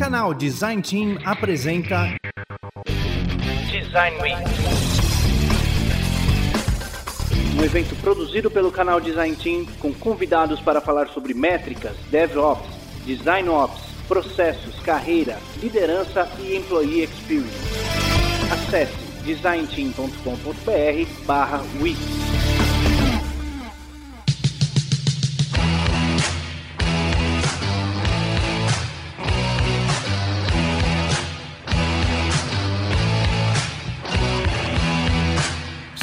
Canal Design Team apresenta Design Week. Um evento produzido pelo canal Design Team com convidados para falar sobre métricas, DevOps, Design Ops, processos, carreira, liderança e Employee Experience. Acesse designteam.com.br/week.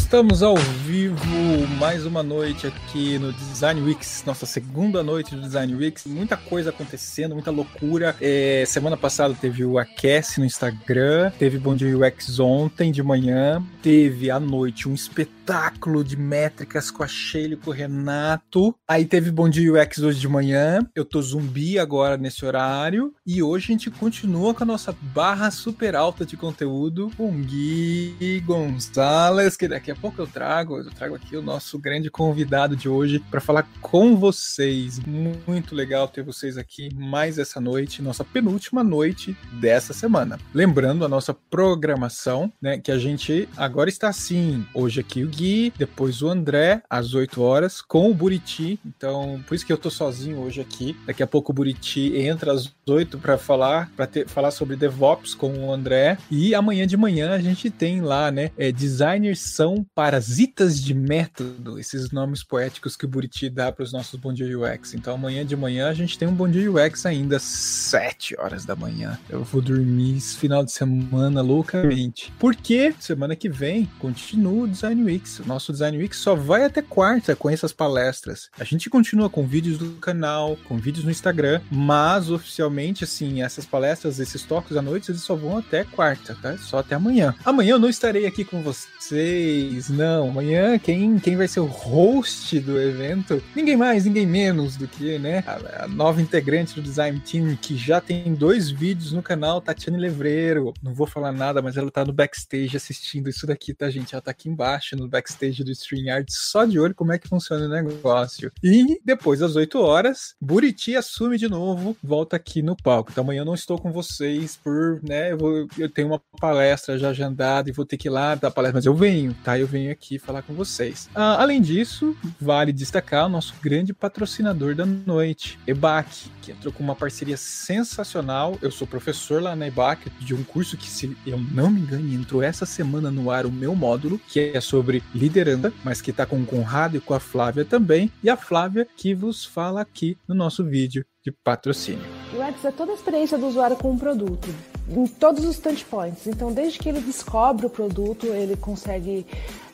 Estamos ao vivo mais uma noite aqui no Design Weeks, nossa segunda noite do Design Weeks. Muita coisa acontecendo, muita loucura. É, semana passada teve o Aquece no Instagram, teve Bom Dia UX ontem de manhã, teve à noite um espetáculo de métricas com a Sheila e com o Renato. Aí teve Bom Dia UX hoje de manhã. Eu tô zumbi agora nesse horário. E hoje a gente continua com a nossa barra super alta de conteúdo com Gui Gonzalez, que daqui a pouco eu trago, eu trago aqui o nosso grande convidado de hoje para falar com vocês. Muito legal ter vocês aqui mais essa noite, nossa penúltima noite dessa semana. Lembrando a nossa programação, né, que a gente agora está assim, hoje aqui o Gui, depois o André às 8 horas com o Buriti. Então, por isso que eu tô sozinho hoje aqui. Daqui a pouco o Buriti entra às 8 para falar, para falar sobre DevOps com o André e amanhã de manhã a gente tem lá, né, é, designers são parasitas de método, esses nomes poéticos que o Buriti dá para os nossos Bom Dia UX. Então amanhã de manhã a gente tem um Bom Dia UX ainda, 7 horas da manhã. Eu vou dormir esse final de semana loucamente. Porque semana que vem continua o Design Weeks. O nosso Design Weeks só vai até quarta com essas palestras. A gente continua com vídeos do canal, com vídeos no Instagram, mas oficialmente, assim, essas palestras, esses toques à noite, eles só vão até quarta, tá? Só até amanhã. Amanhã eu não estarei aqui com vocês não. Amanhã, quem, quem vai ser o host do evento? Ninguém mais, ninguém menos do que, né? A, a nova integrante do Design Team, que já tem dois vídeos no canal, Tatiane Levreiro. Não vou falar nada, mas ela tá no backstage assistindo isso daqui, tá, gente? Ela tá aqui embaixo no backstage do StreamYard, só de olho como é que funciona o negócio. E depois das 8 horas, Buriti assume de novo, volta aqui no palco. Então amanhã eu não estou com vocês por, né? Eu, vou, eu tenho uma palestra já agendada e vou ter que ir lá dar palestra, mas eu venho, tá? Eu eu venho aqui falar com vocês. Ah, além disso, vale destacar o nosso grande patrocinador da noite, EBAC, que entrou com uma parceria sensacional. Eu sou professor lá na EBAC de um curso que, se eu não me engano, entrou essa semana no ar o meu módulo, que é sobre liderança, mas que está com o Conrado e com a Flávia também. E a Flávia que vos fala aqui no nosso vídeo de patrocínio. UX é toda a experiência do usuário com o produto em todos os touchpoints. Então, desde que ele descobre o produto, ele consegue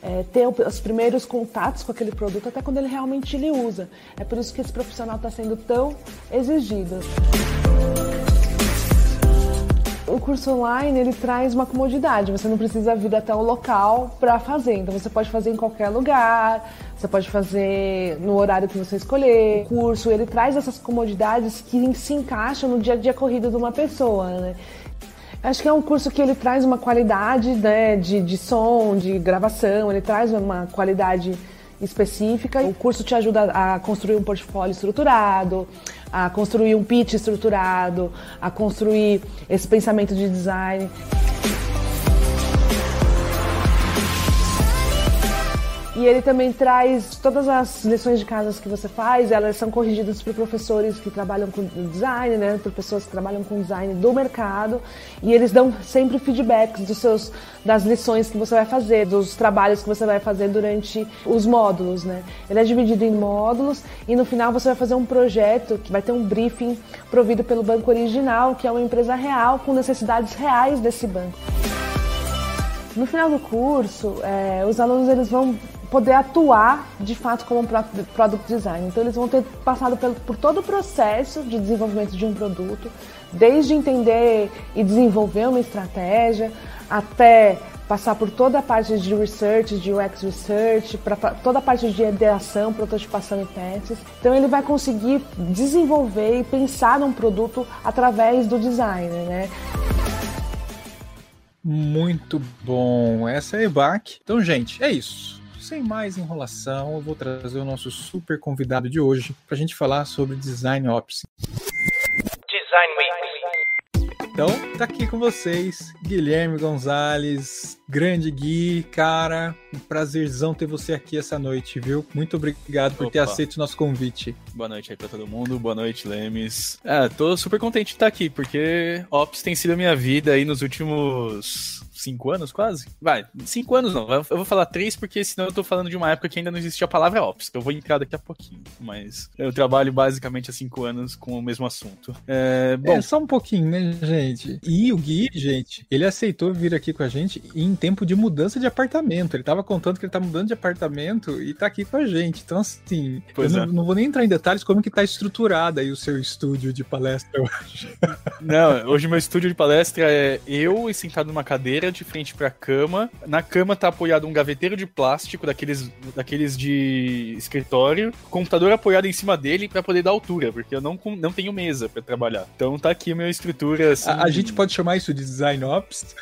é, ter os primeiros contatos com aquele produto até quando ele realmente ele usa. É por isso que esse profissional está sendo tão exigido. O curso online ele traz uma comodidade. Você não precisa vir até o local para fazer. Então você pode fazer em qualquer lugar. Você pode fazer no horário que você escolher. O curso ele traz essas comodidades que se encaixam no dia a dia corrido de uma pessoa. Né? Acho que é um curso que ele traz uma qualidade né, de, de som, de gravação, ele traz uma qualidade específica. O curso te ajuda a construir um portfólio estruturado, a construir um pitch estruturado, a construir esse pensamento de design. E ele também traz todas as lições de casa que você faz, elas são corrigidas por professores que trabalham com design, né, por pessoas que trabalham com design do mercado, e eles dão sempre feedbacks dos seus das lições que você vai fazer, dos trabalhos que você vai fazer durante os módulos, né? Ele é dividido em módulos e no final você vai fazer um projeto que vai ter um briefing provido pelo banco original, que é uma empresa real com necessidades reais desse banco. No final do curso, é, os alunos eles vão poder atuar de fato como product design. Então eles vão ter passado por, por todo o processo de desenvolvimento de um produto, desde entender e desenvolver uma estratégia, até passar por toda a parte de research, de UX research, para toda a parte de ideação, prototipação e testes. Então ele vai conseguir desenvolver e pensar num produto através do design, né? Muito bom. Essa é a EBAC. Então, gente, é isso sem mais enrolação, eu vou trazer o nosso super convidado de hoje para a gente falar sobre Design Ops. Design Week. Então, tá aqui com vocês, Guilherme Gonzalez, grande Gui, cara, um prazerzão ter você aqui essa noite, viu? Muito obrigado por Opa. ter aceito o nosso convite. Boa noite aí pra todo mundo, boa noite, Lemes. É, tô super contente de estar aqui, porque Ops tem sido a minha vida aí nos últimos cinco anos quase? Vai, cinco anos não. Eu vou falar três porque senão eu tô falando de uma época que ainda não existia a palavra Ops, que eu vou entrar daqui a pouquinho. Mas eu trabalho basicamente há cinco anos com o mesmo assunto. É, bom, é só um pouquinho, né, gente? E o Gui, gente, ele aceitou vir aqui com a gente em tempo de mudança de apartamento. Ele tava contando que ele tá mudando de apartamento e tá aqui com a gente. Então, assim, pois eu é. não, não, vou nem entrar em detalhes como que tá estruturado aí o seu estúdio de palestra hoje. Não, hoje meu estúdio de palestra é eu sentado numa cadeira de frente pra cama. Na cama tá apoiado um gaveteiro de plástico, daqueles, daqueles de escritório. Computador apoiado em cima dele para poder dar altura, porque eu não, não tenho mesa para trabalhar. Então tá aqui a minha estrutura. Assim... A, a gente pode chamar isso de design ops?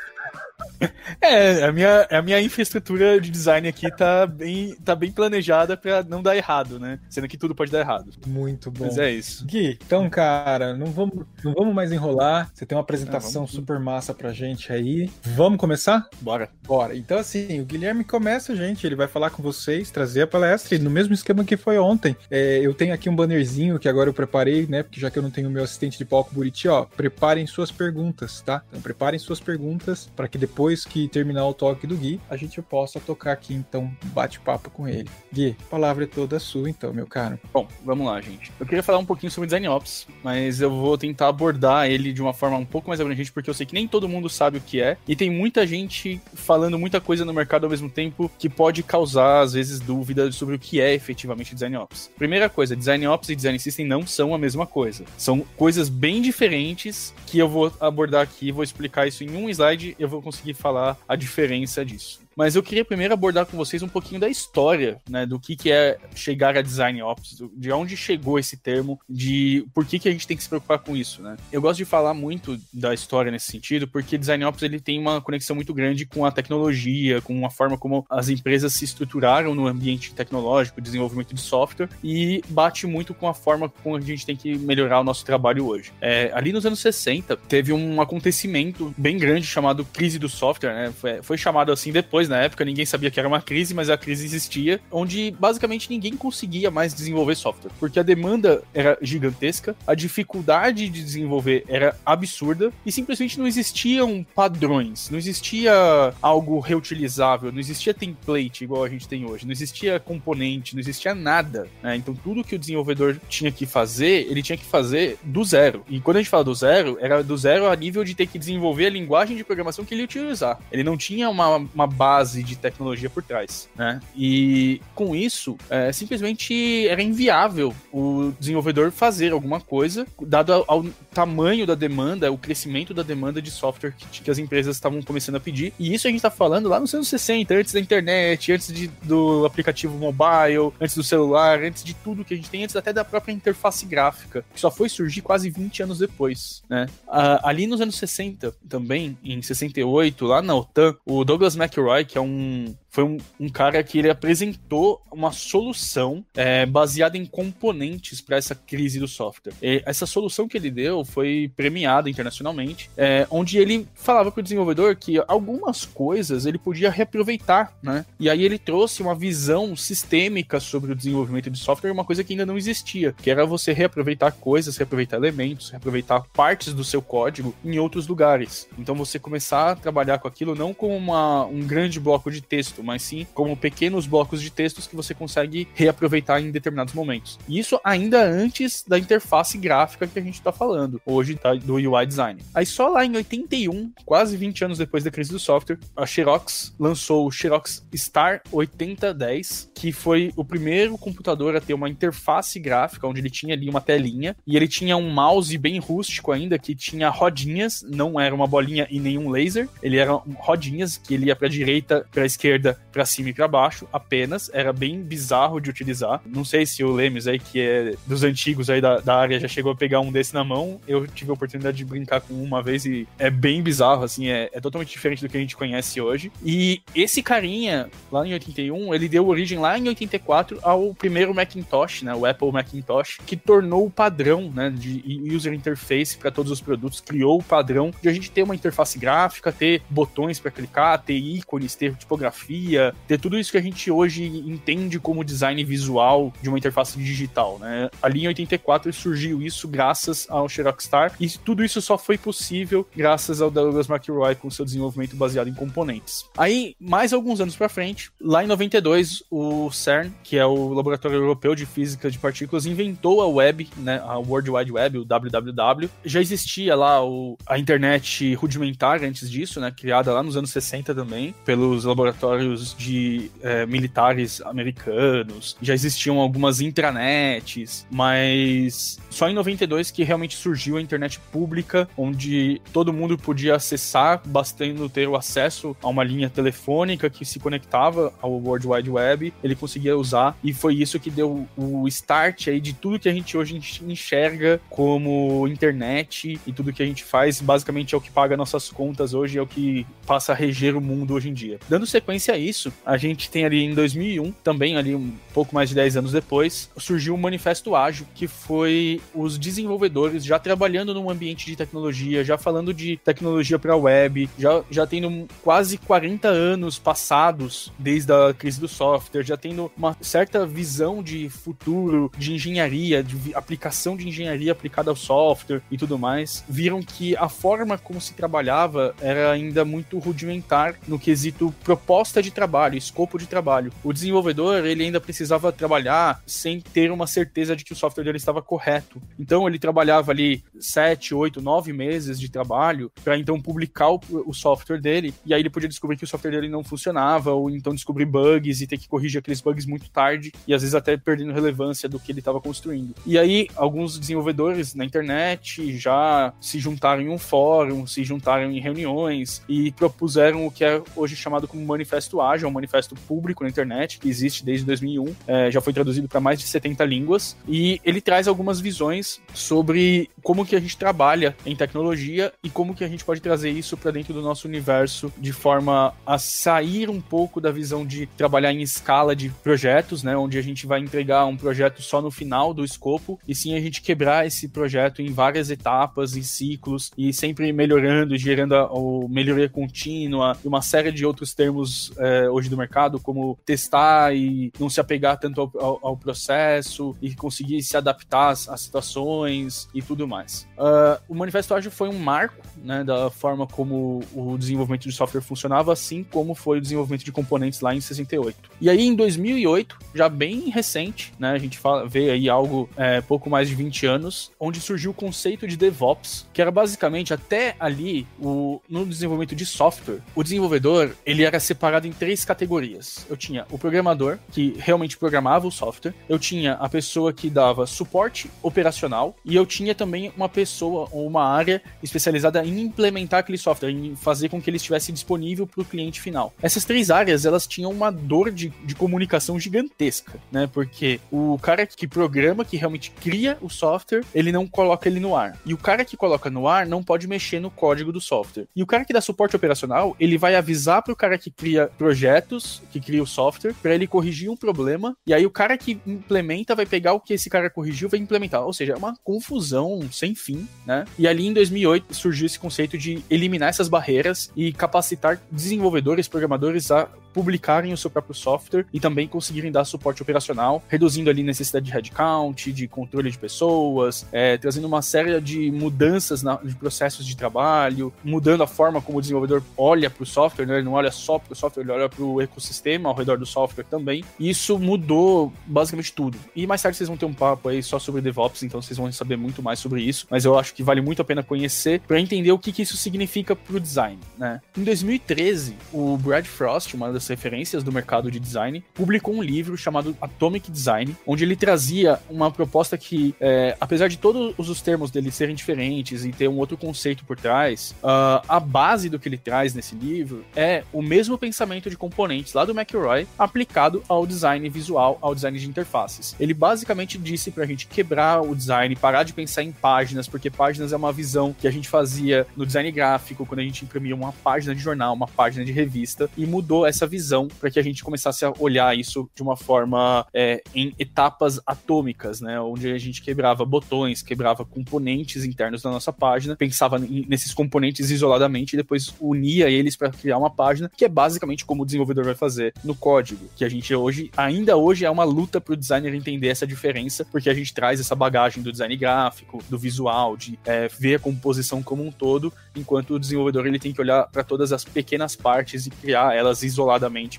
É, a minha, a minha infraestrutura de design aqui tá bem, tá bem planejada para não dar errado, né? Sendo que tudo pode dar errado. Muito bom. Mas é isso. Gui, então, cara, não vamos, não vamos mais enrolar. Você tem uma apresentação super massa pra gente aí. Vamos começar? Bora. Bora. Então, assim, o Guilherme começa, gente. Ele vai falar com vocês, trazer a palestra. E no mesmo esquema que foi ontem. É, eu tenho aqui um bannerzinho que agora eu preparei, né? Porque já que eu não tenho meu assistente de palco Buriti, ó, preparem suas perguntas, tá? Então, preparem suas perguntas para que depois que terminar o toque do Gui, a gente possa tocar aqui, então, bate-papo com ele. Gui, palavra é toda sua, então, meu caro. Bom, vamos lá, gente. Eu queria falar um pouquinho sobre Design Ops, mas eu vou tentar abordar ele de uma forma um pouco mais abrangente, porque eu sei que nem todo mundo sabe o que é, e tem muita gente falando muita coisa no mercado ao mesmo tempo que pode causar, às vezes, dúvida sobre o que é efetivamente Design Ops. Primeira coisa, Design Ops e Design System não são a mesma coisa. São coisas bem diferentes que eu vou abordar aqui, vou explicar isso em um slide, eu vou conseguir falar a diferença disso. Mas eu queria primeiro abordar com vocês um pouquinho da história, né, do que, que é chegar a design ops, de onde chegou esse termo, de por que, que a gente tem que se preocupar com isso, né? Eu gosto de falar muito da história nesse sentido, porque design ops ele tem uma conexão muito grande com a tecnologia, com a forma como as empresas se estruturaram no ambiente tecnológico, desenvolvimento de software, e bate muito com a forma como a gente tem que melhorar o nosso trabalho hoje. É, ali nos anos 60, teve um acontecimento bem grande chamado crise do software, né? Foi, foi chamado assim depois na época, ninguém sabia que era uma crise, mas a crise existia, onde basicamente ninguém conseguia mais desenvolver software, porque a demanda era gigantesca, a dificuldade de desenvolver era absurda e simplesmente não existiam padrões, não existia algo reutilizável, não existia template igual a gente tem hoje, não existia componente, não existia nada. Né? Então tudo que o desenvolvedor tinha que fazer, ele tinha que fazer do zero. E quando a gente fala do zero, era do zero a nível de ter que desenvolver a linguagem de programação que ele ia utilizar. Ele não tinha uma, uma base base de tecnologia por trás, né? E com isso, é, simplesmente era inviável o desenvolvedor fazer alguma coisa, dado ao, ao tamanho da demanda, o crescimento da demanda de software que, que as empresas estavam começando a pedir. E isso a gente está falando lá nos anos 60, antes da internet, antes de, do aplicativo mobile, antes do celular, antes de tudo que a gente tem, antes até da própria interface gráfica, que só foi surgir quase 20 anos depois, né? Ah, ali nos anos 60, também, em 68, lá na OTAN, o Douglas Que é um foi um, um, cara que ele apresentou uma solução é, baseada em componentes para essa crise do software. E essa solução que ele deu foi premiada internacionalmente, é, onde ele falava para o desenvolvedor que algumas coisas ele podia reaproveitar, né? E aí ele trouxe uma visão sistêmica sobre o desenvolvimento de software, uma coisa que ainda não existia, que era você reaproveitar coisas, reaproveitar elementos, reaproveitar partes do seu código em outros lugares. Então você começar a trabalhar com aquilo não como uma, um grande bloco de texto, mas sim como pequenos blocos de textos que você consegue reaproveitar em determinados momentos. E isso ainda antes da interface gráfica que a gente está falando, hoje tá, do UI design. Aí só lá em 81, quase 20 anos depois da crise do software, a Xerox lançou o Xerox Star 8010, que foi o primeiro computador a ter uma interface gráfica, onde ele tinha ali uma telinha, e ele tinha um mouse bem rústico ainda, que tinha rodinhas, não era uma bolinha e nenhum laser, ele era rodinhas que ele ia para direita, para esquerda vira para cima e para baixo apenas, era bem bizarro de utilizar. Não sei se o Lemes aí, que é dos antigos aí da, da área, já chegou a pegar um desse na mão. Eu tive a oportunidade de brincar com uma vez e é bem bizarro, assim, é, é totalmente diferente do que a gente conhece hoje. E esse carinha, lá em 81, ele deu origem lá em 84 ao primeiro Macintosh, né, o Apple Macintosh, que tornou o padrão, né, de user interface para todos os produtos, criou o padrão de a gente ter uma interface gráfica, ter botões para clicar, ter ícones, ter tipografia, ter tudo isso que a gente hoje entende como design visual de uma interface digital, né? Ali em 84 surgiu isso graças ao Xeroxstar e tudo isso só foi possível graças ao Douglas McRoy com seu desenvolvimento baseado em componentes. Aí, mais alguns anos para frente, lá em 92, o CERN, que é o Laboratório Europeu de Física de Partículas, inventou a web, né, a World Wide Web, o www. Já existia lá o, a internet rudimentar antes disso, né, criada lá nos anos 60 também, pelos laboratórios de é, militares americanos. Já existiam algumas intranets, mas só em 92 que realmente surgiu a internet pública, onde todo mundo podia acessar, bastando ter o acesso a uma linha telefônica que se conectava ao World Wide Web, ele conseguia usar, e foi isso que deu o start aí de tudo que a gente hoje enxerga como internet e tudo que a gente faz, basicamente é o que paga nossas contas hoje, é o que passa a reger o mundo hoje em dia. Dando sequência a isso, a gente tem ali em 2001, também ali um pouco mais de 10 anos depois, surgiu o Manifesto Ágil, que foi os desenvolvedores já trabalhando num ambiente de tecnologia, já falando de tecnologia para web, já, já tendo quase 40 anos passados desde a crise do software, já tendo uma certa visão de futuro, de engenharia, de aplicação de engenharia aplicada ao software e tudo mais, viram que a forma como se trabalhava era ainda muito rudimentar no quesito proposta de trabalho, escopo de trabalho. O desenvolvedor, ele ainda precisava trabalhar sem ter uma certeza de que o software dele estava correto. Então ele trabalhava ali sete, oito, nove meses de trabalho para então publicar o, o, software dele e aí ele podia descobrir que o software dele não funcionava ou então descobrir bugs e ter que corrigir aqueles bugs muito tarde e às vezes até perdendo relevância do que ele estava construindo. E aí alguns desenvolvedores na internet já se juntaram em um fórum, se juntaram em reuniões e propuseram o que é hoje chamado como Manifesto Ágil, um manifesto público na internet que existe desde 2001, é, já foi traduzido para mais de 70 línguas e ele traz algumas visões sobre como que a gente trabalha em tecnologia e como que a gente pode trazer isso para dentro do nosso universo de forma a sair um pouco da visão de trabalhar em escala de projetos, né, onde a gente vai entregar um projeto só no final do escopo e sim a gente quebrar esse projeto em várias etapas e ciclos e sempre melhorando, gerando a, a melhoria contínua e uma série de outros termos é, hoje do mercado como testar e não se apegar tanto ao, ao, ao processo e conseguir se adaptar às, às situações e tudo mais. Uh, o Manifesto Ágil foi um marco né, da forma como o desenvolvimento de software funcionava, assim como foi o desenvolvimento de componentes lá em 68. E aí, em 2008, já bem recente, né, a gente fala, vê aí algo é, pouco mais de 20 anos, onde surgiu o conceito de DevOps, que era basicamente até ali, o, no desenvolvimento de software, o desenvolvedor ele era separado em três categorias. Eu tinha o programador, que realmente programava o software, eu tinha a pessoa que dava suporte operacional, e eu tinha também uma pessoa ou uma área especializada em implementar aquele software, em fazer com que ele estivesse disponível para o cliente final. Essas três áreas, elas tinham uma dor de, de comunicação gigantesca, né? Porque o cara que programa, que realmente cria o software, ele não coloca ele no ar. E o cara que coloca no ar não pode mexer no código do software. E o cara que dá suporte operacional, ele vai avisar para o cara que cria projetos, que cria o software, para ele corrigir um problema. E aí o cara que implementa vai pegar o que esse cara corrigiu vai implementar. Ou seja, é uma confusão sem fim, né? E ali em 2008 surgiu esse conceito de eliminar essas barreiras e capacitar desenvolvedores, programadores a publicarem o seu próprio software e também conseguirem dar suporte operacional, reduzindo ali necessidade de headcount, de controle de pessoas, é, trazendo uma série de mudanças na, de processos de trabalho, mudando a forma como o desenvolvedor olha para o software, né? ele não olha só para o software, ele olha para o ecossistema ao redor do software também. E isso mudou basicamente tudo. E mais tarde vocês vão ter um papo aí só sobre DevOps, então vocês vão saber muito mais sobre isso, mas eu acho que vale muito a pena conhecer para entender o que, que isso significa para o design. Né? Em 2013, o Brad Frost, uma das referências do mercado de design, publicou um livro chamado Atomic Design, onde ele trazia uma proposta que, é, apesar de todos os termos dele serem diferentes e ter um outro conceito por trás, uh, a base do que ele traz nesse livro é o mesmo pensamento de componentes lá do McElroy aplicado ao design visual, ao design de interfaces. Ele basicamente disse pra gente quebrar o design, parar de pensar em páginas, porque páginas é uma visão que a gente fazia no design gráfico, quando a gente imprimia uma página de jornal, uma página de revista, e mudou essa visão para que a gente começasse a olhar isso de uma forma é, em etapas atômicas, né? Onde a gente quebrava botões, quebrava componentes internos da nossa página, pensava nesses componentes isoladamente e depois unia eles para criar uma página, que é basicamente como o desenvolvedor vai fazer no código, que a gente hoje, ainda hoje, é uma luta para o designer entender essa diferença, porque a gente traz essa bagagem do design gráfico, do visual, de é, ver a composição como um todo, enquanto o desenvolvedor ele tem que olhar para todas as pequenas partes e criar elas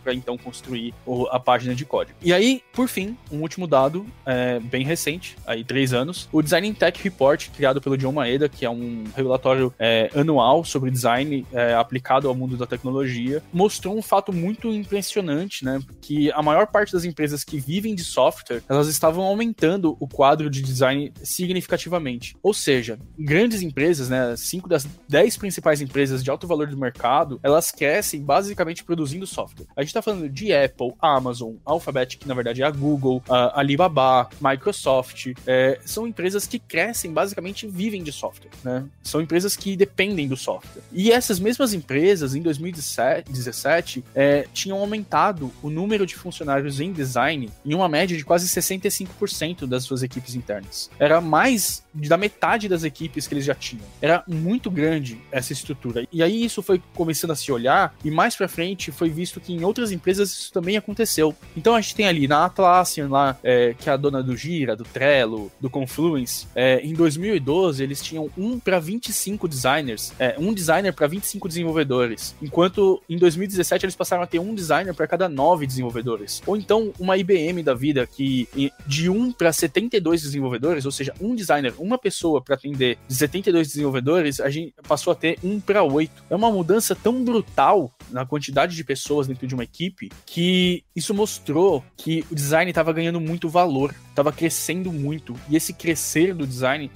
para então construir a página de código. E aí, por fim, um último dado é, bem recente, aí três anos, o Design Tech Report, criado pelo John Maeda, que é um relatório é, anual sobre design é, aplicado ao mundo da tecnologia, mostrou um fato muito impressionante, né? Que a maior parte das empresas que vivem de software, elas estavam aumentando o quadro de design significativamente. Ou seja, grandes empresas, né? Cinco das dez principais empresas de alto valor do mercado, elas crescem basicamente produzindo software. A gente está falando de Apple, Amazon, Alphabet, que na verdade é a Google, a Alibaba, Microsoft. É, são empresas que crescem basicamente vivem de software, né? São empresas que dependem do software. E essas mesmas empresas, em 2017, é, tinham aumentado o número de funcionários em design em uma média de quase 65% das suas equipes internas. Era mais da metade das equipes que eles já tinham. Era muito grande essa estrutura. E aí isso foi começando a se olhar e mais para frente foi visto que em outras empresas isso também aconteceu. Então a gente tem ali na Atlassian lá, é, que é a dona do Gira, do Trello, do Confluence, é, em 2012 eles tinham um para 25 designers, é, um designer para 25 desenvolvedores, enquanto em 2017 eles passaram a ter um designer para cada nove desenvolvedores. Ou então uma IBM da vida que de um para 72 desenvolvedores, ou seja, um designer, uma pessoa para atender 72 desenvolvedores, a gente passou a ter um para oito. É uma mudança tão brutal na quantidade de pessoas dentro de uma equipe que isso mostrou que o design estava ganhando muito valor, estava crescendo muito e esse crescer do design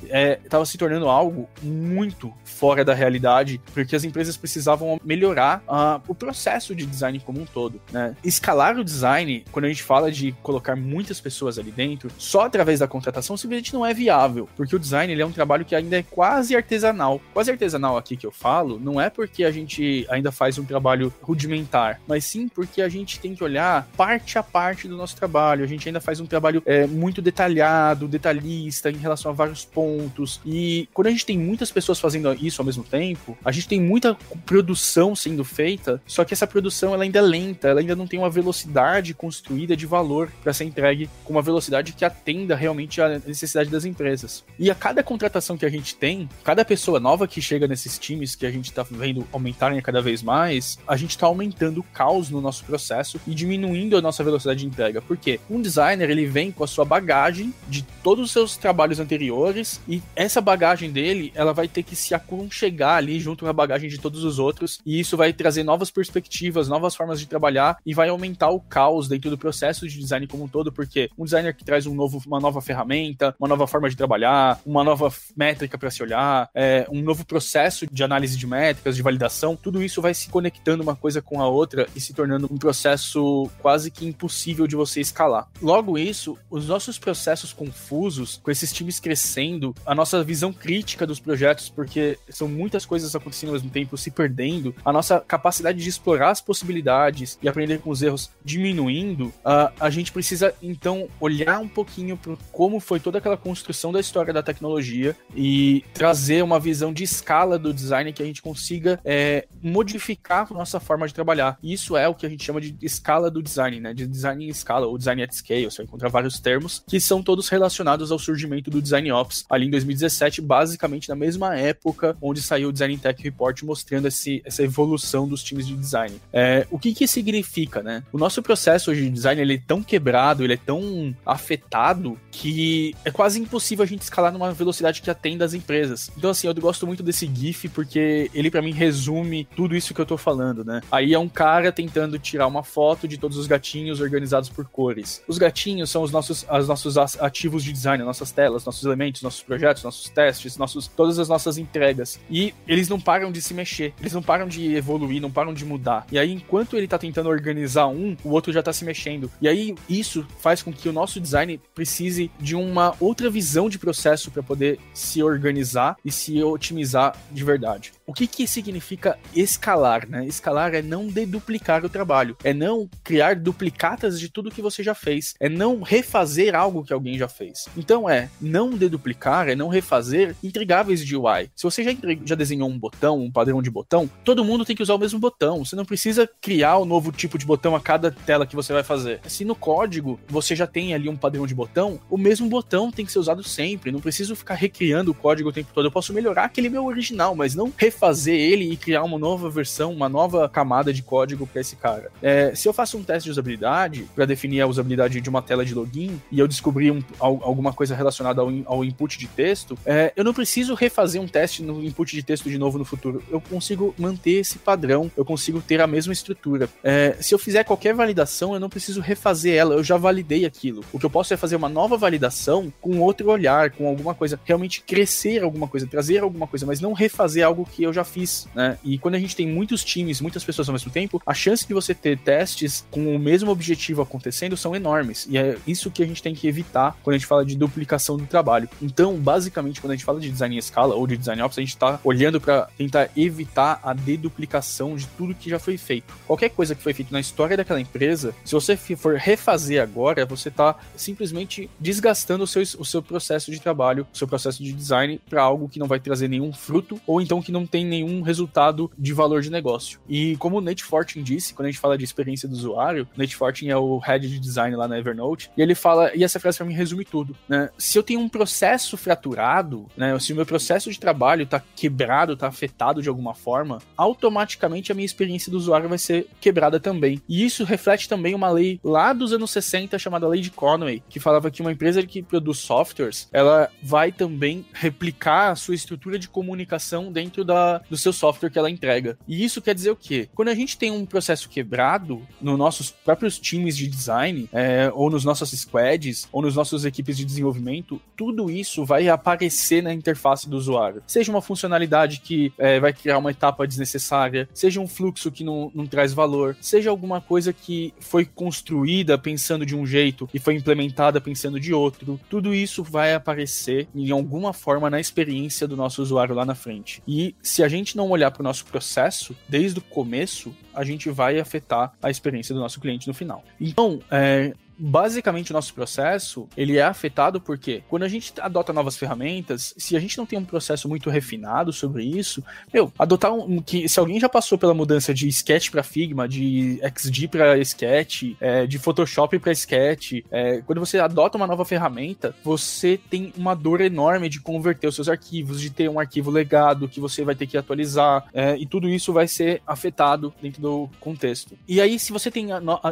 estava é, se tornando algo muito fora da realidade, porque as empresas precisavam melhorar uh, o processo de design como um todo. Né? Escalar o design, quando a gente fala de colocar muitas pessoas ali dentro, só através da contratação simplesmente não é viável, porque o design ele é um trabalho que ainda é quase artesanal. Quase artesanal aqui que eu falo, não é porque a gente ainda faz um trabalho rudimentar, mas sim porque a gente tem que olhar parte a parte do nosso trabalho. A gente ainda faz um trabalho é, muito detalhado, detalhista em relação a vários pontos. E quando a gente tem muitas pessoas fazendo isso ao mesmo tempo, a gente tem muita produção sendo feita, só que essa produção ela ainda é lenta, ela ainda não tem uma velocidade construída de valor para ser entregue com uma velocidade que atenda realmente à necessidade das empresas. E a cada contratação que a gente tem, cada pessoa nova que chega nesses times que a gente está vendo aumentarem cada vez mais, a gente está aumentando o no nosso processo e diminuindo a nossa velocidade de entrega. Porque um designer ele vem com a sua bagagem de todos os seus trabalhos anteriores e essa bagagem dele ela vai ter que se aconchegar ali junto com a bagagem de todos os outros e isso vai trazer novas perspectivas, novas formas de trabalhar e vai aumentar o caos dentro do processo de design como um todo, porque um designer que traz um novo, uma nova ferramenta, uma nova forma de trabalhar, uma nova métrica para se olhar, é, um novo processo de análise de métricas, de validação, tudo isso vai se conectando uma coisa com a outra e se tornando um processo quase que impossível de você escalar. Logo isso, os nossos processos confusos, com esses times crescendo, a nossa visão crítica dos projetos, porque são muitas coisas acontecendo ao mesmo tempo, se perdendo, a nossa capacidade de explorar as possibilidades e aprender com os erros diminuindo, uh, a gente precisa então olhar um pouquinho para como foi toda aquela construção da história da tecnologia e trazer uma visão de escala do design que a gente consiga é, modificar a nossa forma de trabalhar. Isso é o que a gente chama de escala do design, né? De design em escala, ou design at scale, você vai encontrar vários termos, que são todos relacionados ao surgimento do Design Ops, ali em 2017, basicamente na mesma época onde saiu o Design Tech Report mostrando esse, essa evolução dos times de design. É, o que que significa, né? O nosso processo hoje de design, ele é tão quebrado, ele é tão afetado, que é quase impossível a gente escalar numa velocidade que atenda as empresas. Então, assim, eu gosto muito desse GIF, porque ele para mim resume tudo isso que eu tô falando, né? Aí é um cara tentando tirar uma foto de todos os gatinhos organizados por cores. Os gatinhos são os nossos, os nossos ativos de design, nossas telas, nossos elementos, nossos projetos, nossos testes, nossos, todas as nossas entregas. E eles não param de se mexer, eles não param de evoluir, não param de mudar. E aí, enquanto ele tá tentando organizar um, o outro já tá se mexendo. E aí, isso faz com que o nosso design precise de uma outra visão de processo para poder se organizar e se otimizar de verdade. O que que significa escalar, né? Escalar é não deduplicar o trabalho, é não criar duplicatas de tudo que você já fez, é não refazer algo que alguém já fez. Então é não deduplicar, é não refazer intrigáveis de UI. Se você já, já desenhou um botão, um padrão de botão, todo mundo tem que usar o mesmo botão. Você não precisa criar um novo tipo de botão a cada tela que você vai fazer. Se no código você já tem ali um padrão de botão, o mesmo botão tem que ser usado sempre. Não preciso ficar recriando o código o tempo todo. Eu posso melhorar aquele meu original, mas não refazer ele e criar uma nova versão, uma nova camada de código para esse cara. É, se eu faço um teste de usabilidade para definir a usabilidade de uma tela de login e eu descobrir um, alguma coisa relacionada ao, ao input de texto, é, eu não preciso refazer um teste no input de texto de novo no futuro. Eu consigo manter esse padrão, eu consigo ter a mesma estrutura. É, se eu fizer qualquer validação, eu não preciso refazer ela, eu já validei aquilo. O que eu posso é fazer uma nova validação com outro olhar, com alguma coisa, realmente crescer alguma coisa, trazer alguma coisa, mas não refazer algo que eu já fiz, né? E quando a gente tem muitos times, muitas pessoas ao mesmo tempo, a chance de você ter testes com o mesmo objetivo acontecendo são enormes. E é isso que a gente tem que evitar quando a gente fala de duplicação do trabalho. Então, basicamente, quando a gente fala de design em escala ou de design ops, a gente está olhando para tentar evitar a deduplicação de tudo que já foi feito. Qualquer coisa que foi feita na história daquela empresa, se você for refazer agora, você está simplesmente desgastando o seu, o seu processo de trabalho, o seu processo de design para algo que não vai trazer nenhum fruto ou então que não tem nenhum resultado de valor de negócio. E como o Nate Fortin disse, quando a gente fala de experiência do usuário, Nate Fortin é o head de design lá na Evernote, e ele fala, e essa frase para mim resume tudo, né? Se eu tenho um processo fraturado, né, se o meu processo de trabalho está quebrado, está afetado de alguma forma, automaticamente a minha experiência do usuário vai ser quebrada também. E isso reflete também uma lei lá dos anos 60 chamada Lei de Conway, que falava que uma empresa que produz softwares, ela vai também replicar a sua estrutura de comunicação dentro da, do seu software que ela entrega. E isso quer dizer o quê? Quando a gente tem um processo quebrado nos nossos próprios times de design, é, ou nos nossos squads, ou nos nossos equipes de desenvolvimento, tudo isso vai aparecer na interface do usuário. Seja uma funcionalidade que é, vai criar uma etapa desnecessária, seja um fluxo que não, não traz valor, seja alguma coisa que foi construída pensando de um jeito e foi implementada pensando de outro, tudo isso vai aparecer em alguma forma na experiência do nosso usuário lá na frente. E se a gente não olhar para o nosso processo desde o começo, a gente vai afetar a experiência do nosso cliente no final. Então, é, basicamente o nosso processo ele é afetado porque quando a gente adota novas ferramentas, se a gente não tem um processo muito refinado sobre isso, meu, adotar um que se alguém já passou pela mudança de Sketch para Figma, de XD para Sketch, é, de Photoshop para Sketch, é, quando você adota uma nova ferramenta, você tem uma dor enorme de converter os seus arquivos, de ter um arquivo legado que você vai ter que atualizar, é, e tudo isso vai ser afetado dentro do contexto. E aí, se você tem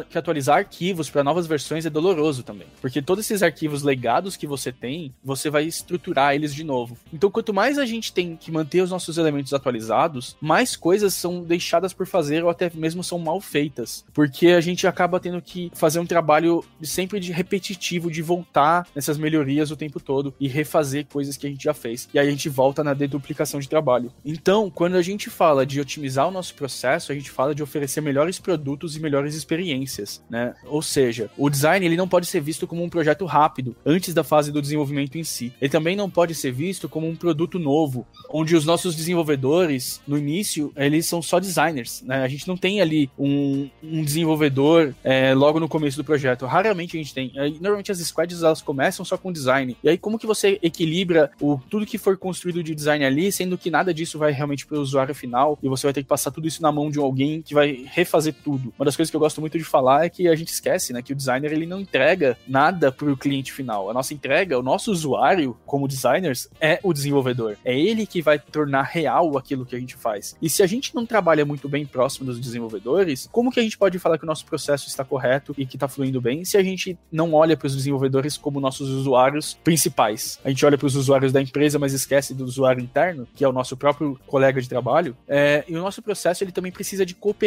que atualizar arquivos para novas versões é doloroso também. Porque todos esses arquivos legados que você tem, você vai estruturar eles de novo. Então, quanto mais a gente tem que manter os nossos elementos atualizados, mais coisas são deixadas por fazer ou até mesmo são mal feitas. Porque a gente acaba tendo que fazer um trabalho sempre de repetitivo, de voltar nessas melhorias o tempo todo e refazer coisas que a gente já fez. E aí a gente volta na deduplicação de trabalho. Então, quando a gente fala de otimizar o nosso processo, a gente fala de oferecer melhores produtos e melhores experiências, né? Ou seja, o design ele não pode ser visto como um projeto rápido, antes da fase do desenvolvimento em si. Ele também não pode ser visto como um produto novo, onde os nossos desenvolvedores, no início, eles são só designers. Né? A gente não tem ali um, um desenvolvedor é, logo no começo do projeto. Raramente a gente tem. Normalmente as squads elas começam só com design. E aí, como que você equilibra o, tudo que for construído de design ali, sendo que nada disso vai realmente para o usuário final e você vai ter que passar tudo isso na mão de alguém que vai refazer tudo. Uma das coisas que eu gosto muito de falar é que a gente esquece, né, que o designer ele não entrega nada para o cliente final. A nossa entrega, o nosso usuário, como designers, é o desenvolvedor. É ele que vai tornar real aquilo que a gente faz. E se a gente não trabalha muito bem próximo dos desenvolvedores, como que a gente pode falar que o nosso processo está correto e que está fluindo bem se a gente não olha para os desenvolvedores como nossos usuários principais? A gente olha para os usuários da empresa, mas esquece do usuário interno, que é o nosso próprio colega de trabalho. É, e o nosso processo ele também precisa de cooperação,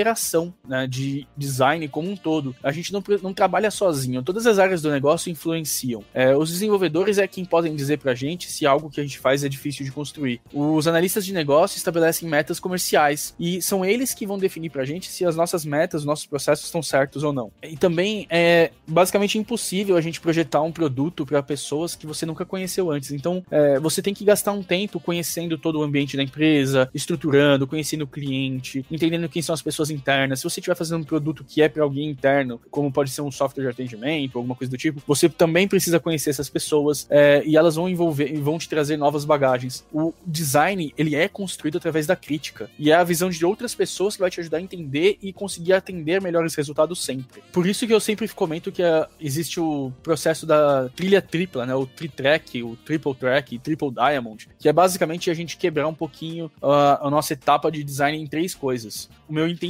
né, de design como um todo. A gente não, não trabalha sozinho. Todas as áreas do negócio influenciam. É, os desenvolvedores é quem podem dizer para a gente se algo que a gente faz é difícil de construir. Os analistas de negócio estabelecem metas comerciais e são eles que vão definir para a gente se as nossas metas, os nossos processos estão certos ou não. E também é basicamente impossível a gente projetar um produto para pessoas que você nunca conheceu antes. Então, é, você tem que gastar um tempo conhecendo todo o ambiente da empresa, estruturando, conhecendo o cliente, entendendo quem são as pessoas internas. Se você estiver fazendo um produto que é para alguém interno, como pode ser um software de atendimento, alguma coisa do tipo, você também precisa conhecer essas pessoas é, e elas vão envolver e vão te trazer novas bagagens. O design, ele é construído através da crítica e é a visão de outras pessoas que vai te ajudar a entender e conseguir atender melhores resultados sempre. Por isso que eu sempre comento que uh, existe o processo da trilha tripla, né? O tri-track, o triple track, triple diamond, que é basicamente a gente quebrar um pouquinho uh, a nossa etapa de design em três coisas. O meu entendimento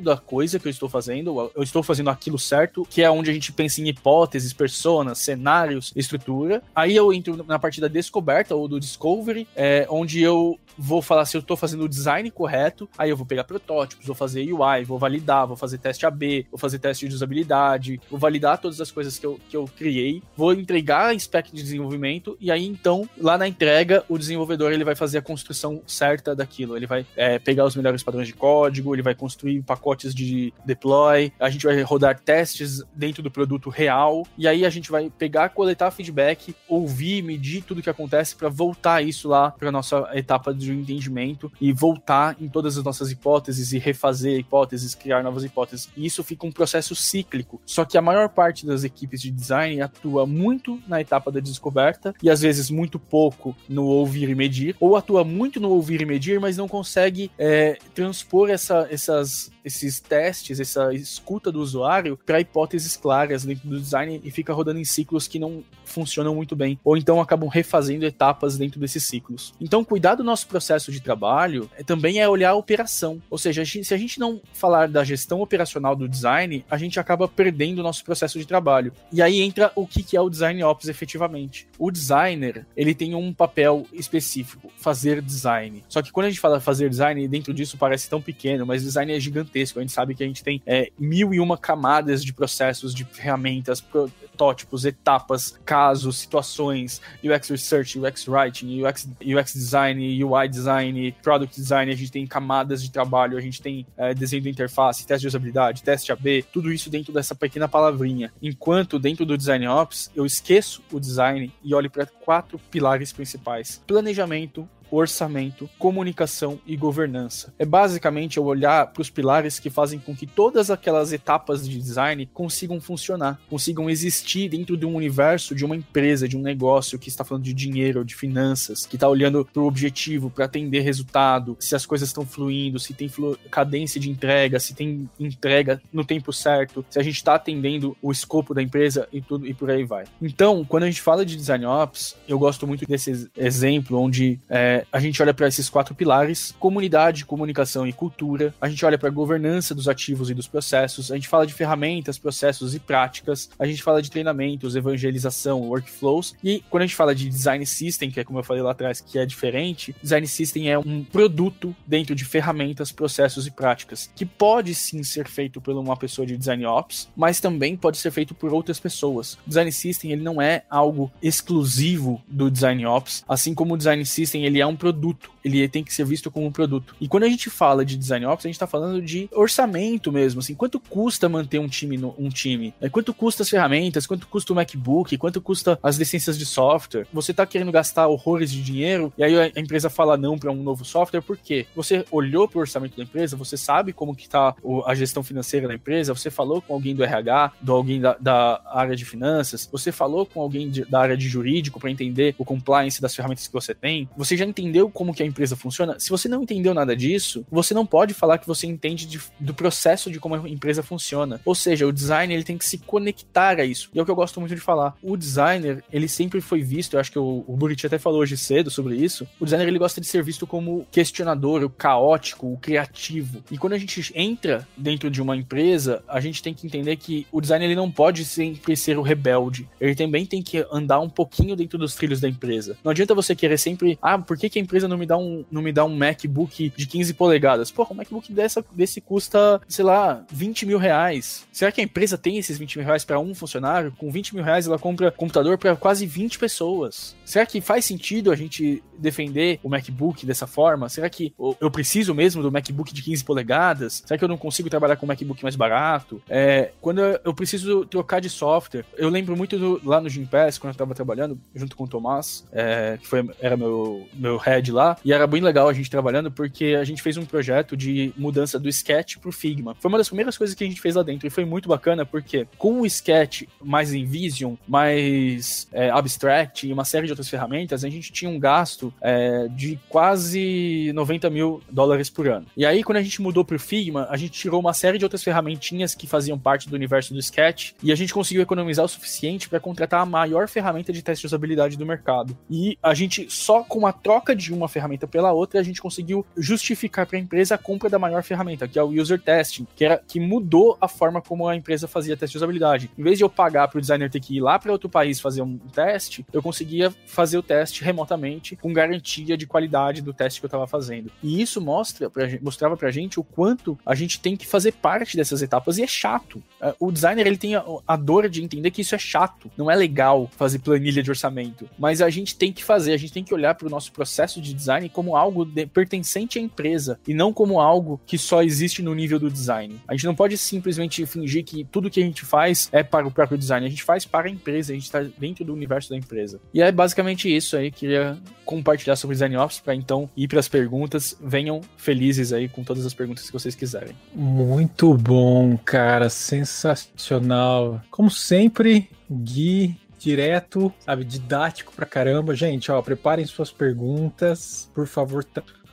da coisa que eu estou fazendo, eu estou fazendo aquilo certo, que é onde a gente pensa em hipóteses, personas, cenários, estrutura. Aí eu entro na parte da descoberta ou do discovery, é, onde eu vou falar se eu estou fazendo o design correto, aí eu vou pegar protótipos, vou fazer UI, vou validar, vou fazer teste AB, vou fazer teste de usabilidade, vou validar todas as coisas que eu, que eu criei, vou entregar a spec de desenvolvimento, e aí então, lá na entrega, o desenvolvedor ele vai fazer a construção certa daquilo. Ele vai é, pegar os melhores padrões de código, ele vai construir pacotes de deploy, a gente vai rodar testes dentro do produto real, e aí a gente vai pegar, coletar feedback, ouvir, medir tudo que acontece para voltar isso lá para nossa etapa de entendimento e voltar em todas as nossas hipóteses e refazer hipóteses, criar novas hipóteses. E isso fica um processo cíclico. Só que a maior parte das equipes de design atua muito na etapa da descoberta e às vezes muito pouco no ouvir e medir, ou atua muito no ouvir e medir, mas não consegue é, transpor essa, essas has esses testes, essa escuta do usuário para hipóteses claras dentro do design e fica rodando em ciclos que não funcionam muito bem, ou então acabam refazendo etapas dentro desses ciclos. Então, cuidar do nosso processo de trabalho é, também é olhar a operação, ou seja, se a gente não falar da gestão operacional do design, a gente acaba perdendo o nosso processo de trabalho. E aí entra o que é o design ops efetivamente. O designer, ele tem um papel específico, fazer design. Só que quando a gente fala fazer design, dentro disso parece tão pequeno, mas design é gigantesco gigantesco. A gente sabe que a gente tem é, mil e uma camadas de processos, de ferramentas, protótipos, etapas, casos, situações, UX Research, UX Writing, UX, UX Design, UI Design, Product Design, a gente tem camadas de trabalho, a gente tem é, desenho de interface, teste de usabilidade, teste AB, tudo isso dentro dessa pequena palavrinha. Enquanto dentro do Design Ops, eu esqueço o design e olho para quatro pilares principais: planejamento, orçamento, comunicação e governança. É basicamente eu olhar para os pilares que fazem com que todas aquelas etapas de design consigam funcionar, consigam existir dentro de um universo de uma empresa, de um negócio que está falando de dinheiro, de finanças, que está olhando para o objetivo, para atender resultado, se as coisas estão fluindo, se tem flu cadência de entrega, se tem entrega no tempo certo, se a gente está atendendo o escopo da empresa e tudo e por aí vai. Então, quando a gente fala de design ops, eu gosto muito desse exemplo onde é, a gente olha para esses quatro pilares: comunidade, comunicação e cultura. A gente olha para a governança dos ativos e dos processos. A gente fala de ferramentas, processos e práticas. A gente fala de treinamentos, evangelização, workflows. E quando a gente fala de design system, que é como eu falei lá atrás, que é diferente, design system é um produto dentro de ferramentas, processos e práticas, que pode sim ser feito por uma pessoa de design ops, mas também pode ser feito por outras pessoas. Design system ele não é algo exclusivo do design ops, assim como o design system ele é produto, ele tem que ser visto como um produto. E quando a gente fala de design ops, a gente está falando de orçamento mesmo, assim, quanto custa manter um time, no, um time? É, quanto custa as ferramentas? Quanto custa o MacBook? Quanto custa as licenças de software? Você está querendo gastar horrores de dinheiro e aí a empresa fala não para um novo software, por quê? Você olhou para o orçamento da empresa, você sabe como que tá a gestão financeira da empresa, você falou com alguém do RH, do alguém da, da área de finanças, você falou com alguém de, da área de jurídico para entender o compliance das ferramentas que você tem, você já entendeu entendeu como que a empresa funciona, se você não entendeu nada disso, você não pode falar que você entende de, do processo de como a empresa funciona. Ou seja, o design ele tem que se conectar a isso. E é o que eu gosto muito de falar. O designer, ele sempre foi visto, eu acho que o, o Buriti até falou hoje cedo sobre isso. O designer ele gosta de ser visto como questionador, o caótico, o criativo. E quando a gente entra dentro de uma empresa, a gente tem que entender que o designer ele não pode sempre ser o rebelde. Ele também tem que andar um pouquinho dentro dos trilhos da empresa. Não adianta você querer sempre, ah, por que, que a empresa não me dá um, não me dá um MacBook de 15 polegadas? Porra, um MacBook dessa, desse custa, sei lá, 20 mil reais. Será que a empresa tem esses 20 mil reais para um funcionário? Com 20 mil reais ela compra computador para quase 20 pessoas. Será que faz sentido a gente defender o MacBook dessa forma? Será que eu preciso mesmo do MacBook de 15 polegadas? Será que eu não consigo trabalhar com um MacBook mais barato? É, quando eu preciso trocar de software, eu lembro muito do, lá no Gimpass, quando eu estava trabalhando junto com o Tomás, é, que foi, era meu, meu head lá, e era bem legal a gente trabalhando porque a gente fez um projeto de mudança do Sketch pro Figma. Foi uma das primeiras coisas que a gente fez lá dentro e foi muito bacana porque com o Sketch mais em Vision, mais é, Abstract e uma série de outras ferramentas, a gente tinha um gasto é, de quase 90 mil dólares por ano. E aí, quando a gente mudou pro Figma, a gente tirou uma série de outras ferramentinhas que faziam parte do universo do Sketch e a gente conseguiu economizar o suficiente para contratar a maior ferramenta de teste de usabilidade do mercado. E a gente, só com a troca de uma ferramenta pela outra, a gente conseguiu justificar para a empresa a compra da maior ferramenta, que é o User Testing, que, era, que mudou a forma como a empresa fazia teste de usabilidade. Em vez de eu pagar para o designer ter que ir lá para outro país fazer um teste, eu conseguia fazer o teste remotamente com garantia de qualidade do teste que eu estava fazendo. E isso mostra pra, mostrava pra gente o quanto a gente tem que fazer parte dessas etapas e é chato. É, o designer ele tem a, a dor de entender que isso é chato, não é legal fazer planilha de orçamento, mas a gente tem que fazer, a gente tem que olhar para o nosso processo de design como algo de, pertencente à empresa e não como algo que só existe no nível do design. A gente não pode simplesmente fingir que tudo que a gente faz é para o próprio design, a gente faz para a empresa, a gente está dentro do universo da empresa. E é basicamente isso aí, queria compartilhar sobre Design Office para então ir para as perguntas. Venham felizes aí com todas as perguntas que vocês quiserem. Muito bom, cara, sensacional. Como sempre, Gui direto, sabe, didático pra caramba. Gente, ó, preparem suas perguntas, por favor,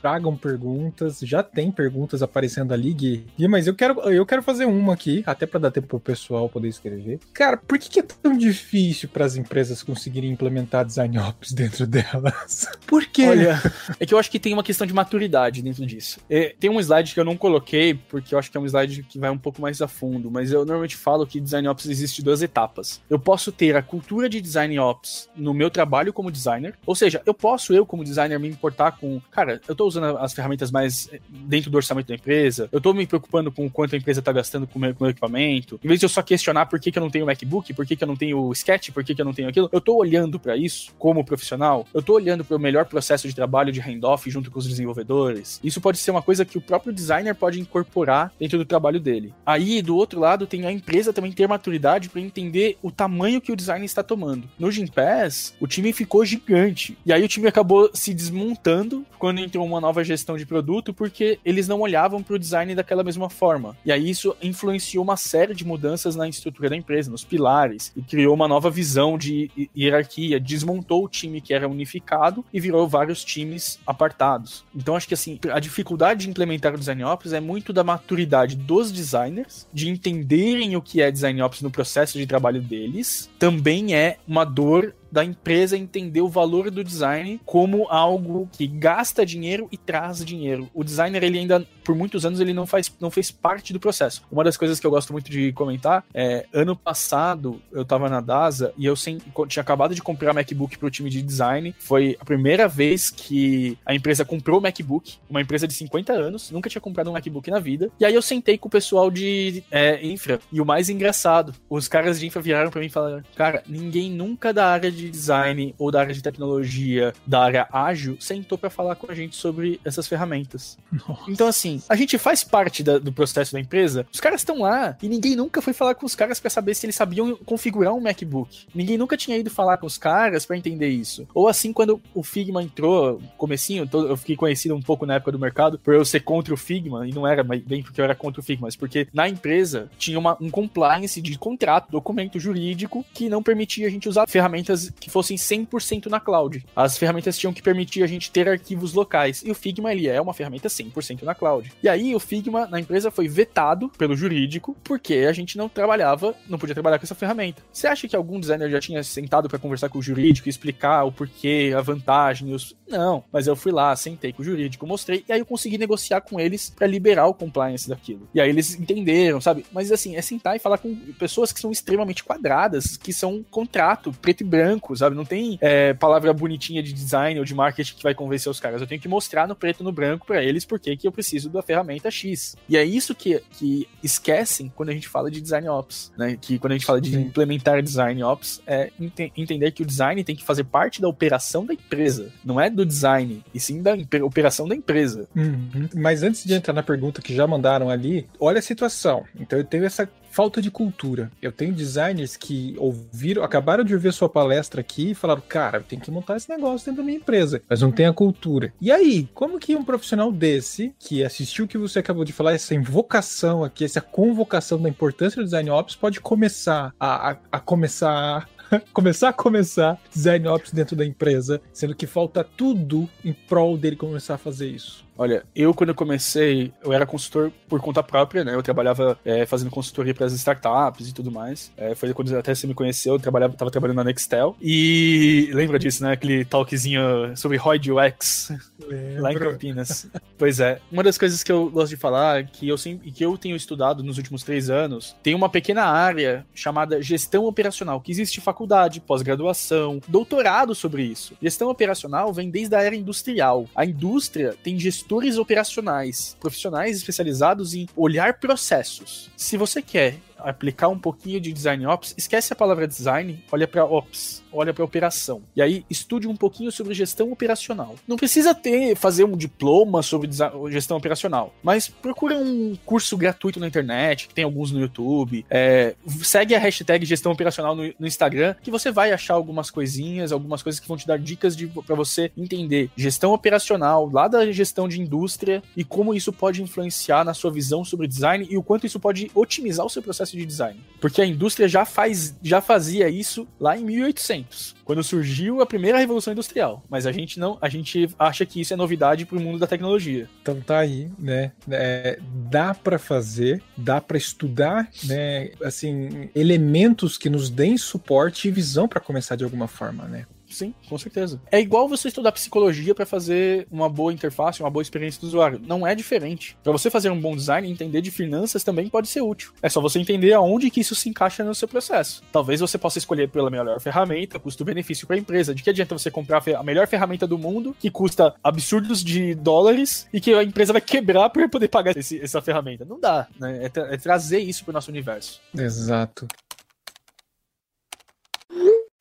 tragam perguntas. Já tem perguntas aparecendo ali, Gui. Gui, mas eu quero, eu quero fazer uma aqui, até para dar tempo pro pessoal poder escrever. Cara, por que, que é tão difícil para as empresas conseguirem implementar design ops dentro delas? Por quê? Olha, é que eu acho que tem uma questão de maturidade dentro disso. É, tem um slide que eu não coloquei, porque eu acho que é um slide que vai um pouco mais a fundo, mas eu normalmente falo que design ops existe duas etapas. Eu posso ter a cultura de design ops no meu trabalho como designer, ou seja, eu posso eu como designer me importar com, cara, eu tô usando as ferramentas mais eh, dentro do orçamento da empresa, eu tô me preocupando com quanto a empresa tá gastando com o meu, com meu equipamento, em vez de eu só questionar por que, que eu não tenho MacBook, por que, que eu não tenho o Sketch, por que, que eu não tenho aquilo, eu tô olhando para isso como profissional, eu tô olhando para o melhor processo de trabalho de handoff junto com os desenvolvedores. Isso pode ser uma coisa que o próprio designer pode incorporar dentro do trabalho dele. Aí, do outro lado, tem a empresa também ter maturidade para entender o tamanho que o design está tomando. No Gimpass, o time ficou gigante. E aí o time acabou se desmontando quando entrou uma uma nova gestão de produto porque eles não olhavam para o design daquela mesma forma. E aí isso influenciou uma série de mudanças na estrutura da empresa, nos pilares, e criou uma nova visão de hierarquia, desmontou o time que era unificado e virou vários times apartados. Então acho que assim, a dificuldade de implementar o design ops é muito da maturidade dos designers, de entenderem o que é design ops no processo de trabalho deles, também é uma dor da empresa entender o valor do design como algo que gasta dinheiro e traz dinheiro. O designer, ele ainda, por muitos anos, ele não, faz, não fez parte do processo. Uma das coisas que eu gosto muito de comentar é, ano passado, eu tava na DASA e eu sem, tinha acabado de comprar MacBook pro time de design. Foi a primeira vez que a empresa comprou o MacBook, uma empresa de 50 anos, nunca tinha comprado um MacBook na vida. E aí eu sentei com o pessoal de é, infra. E o mais engraçado, os caras de infra viraram para mim e falaram: Cara, ninguém nunca da área de design ou da área de tecnologia, da área ágil, sentou para falar com a gente sobre essas ferramentas. Nossa. Então, assim, a gente faz parte da, do processo da empresa, os caras estão lá e ninguém nunca foi falar com os caras para saber se eles sabiam configurar um MacBook. Ninguém nunca tinha ido falar com os caras para entender isso. Ou assim, quando o Figma entrou, comecinho, eu fiquei conhecido um pouco na época do mercado por eu ser contra o Figma, e não era bem porque eu era contra o Figma, mas porque na empresa tinha uma, um compliance de contrato, documento jurídico que não permitia a gente usar ferramentas que fossem 100% na cloud. As ferramentas tinham que permitir a gente ter arquivos locais. E o Figma, ele é uma ferramenta 100% na cloud. E aí, o Figma na empresa foi vetado pelo jurídico, porque a gente não trabalhava, não podia trabalhar com essa ferramenta. Você acha que algum designer já tinha sentado para conversar com o jurídico, explicar o porquê, a vantagem? Os... Não, mas eu fui lá, sentei com o jurídico, mostrei, e aí eu consegui negociar com eles para liberar o compliance daquilo. E aí eles entenderam, sabe? Mas assim, é sentar e falar com pessoas que são extremamente quadradas, que são contrato, preto e branco, sabe? Não tem é, palavra bonitinha de design ou de marketing que vai convencer os caras. Eu tenho que mostrar no preto e no branco para eles porque que eu preciso da ferramenta X. E é isso que, que esquecem quando a gente fala de design ops, né? Que quando a gente fala de Sim. implementar design ops, é ent entender que o design tem que fazer parte da operação da empresa, não é do design, e sim da operação da empresa. Uhum. Mas antes de entrar na pergunta que já mandaram ali, olha a situação. Então eu tenho essa falta de cultura. Eu tenho designers que ouviram, acabaram de ouvir sua palestra aqui e falaram: cara, tem que montar esse negócio dentro da minha empresa, mas não tem a cultura. E aí, como que um profissional desse, que assistiu o que você acabou de falar, essa invocação aqui, essa convocação da importância do design ops, pode começar a, a, a começar começar a começar design ops dentro da empresa, sendo que falta tudo em prol dele começar a fazer isso. Olha, eu quando eu comecei, eu era consultor por conta própria, né? Eu trabalhava é, fazendo consultoria para as startups e tudo mais. É, foi quando até você me conheceu, eu trabalhava, tava trabalhando na Nextel. E lembra disso, né? Aquele talkzinho sobre Roy UX lá em Campinas. pois é. Uma das coisas que eu gosto de falar, que eu, sempre, que eu tenho estudado nos últimos três anos, tem uma pequena área chamada gestão operacional, que existe faculdade, pós-graduação, doutorado sobre isso. Gestão operacional vem desde a era industrial. A indústria tem gestão gestores operacionais, profissionais especializados em olhar processos. Se você quer aplicar um pouquinho de design ops, esquece a palavra design, olha para ops, olha para operação. E aí estude um pouquinho sobre gestão operacional. Não precisa ter fazer um diploma sobre gestão operacional, mas procura um curso gratuito na internet, que tem alguns no YouTube. É, segue a hashtag gestão operacional no, no, Instagram, que você vai achar algumas coisinhas, algumas coisas que vão te dar dicas para você entender gestão operacional lá da gestão de indústria e como isso pode influenciar na sua visão sobre design e o quanto isso pode otimizar o seu processo processo de design. Porque a indústria já, faz, já fazia isso lá em 1800, quando surgiu a primeira revolução industrial. Mas a gente não, a gente acha que isso é novidade para o mundo da tecnologia. Então tá aí, né? É, dá para fazer, dá para estudar, né? Assim, elementos que nos deem suporte e visão para começar de alguma forma, né? Sim, com certeza. É igual você estudar psicologia para fazer uma boa interface, uma boa experiência do usuário. Não é diferente. Para você fazer um bom design, entender de finanças também pode ser útil. É só você entender aonde que isso se encaixa no seu processo. Talvez você possa escolher pela melhor ferramenta, custo-benefício para a empresa. De que adianta você comprar a melhor ferramenta do mundo, que custa absurdos de dólares e que a empresa vai quebrar para poder pagar esse, essa ferramenta? Não dá, né? É, tra é trazer isso para o nosso universo. Exato.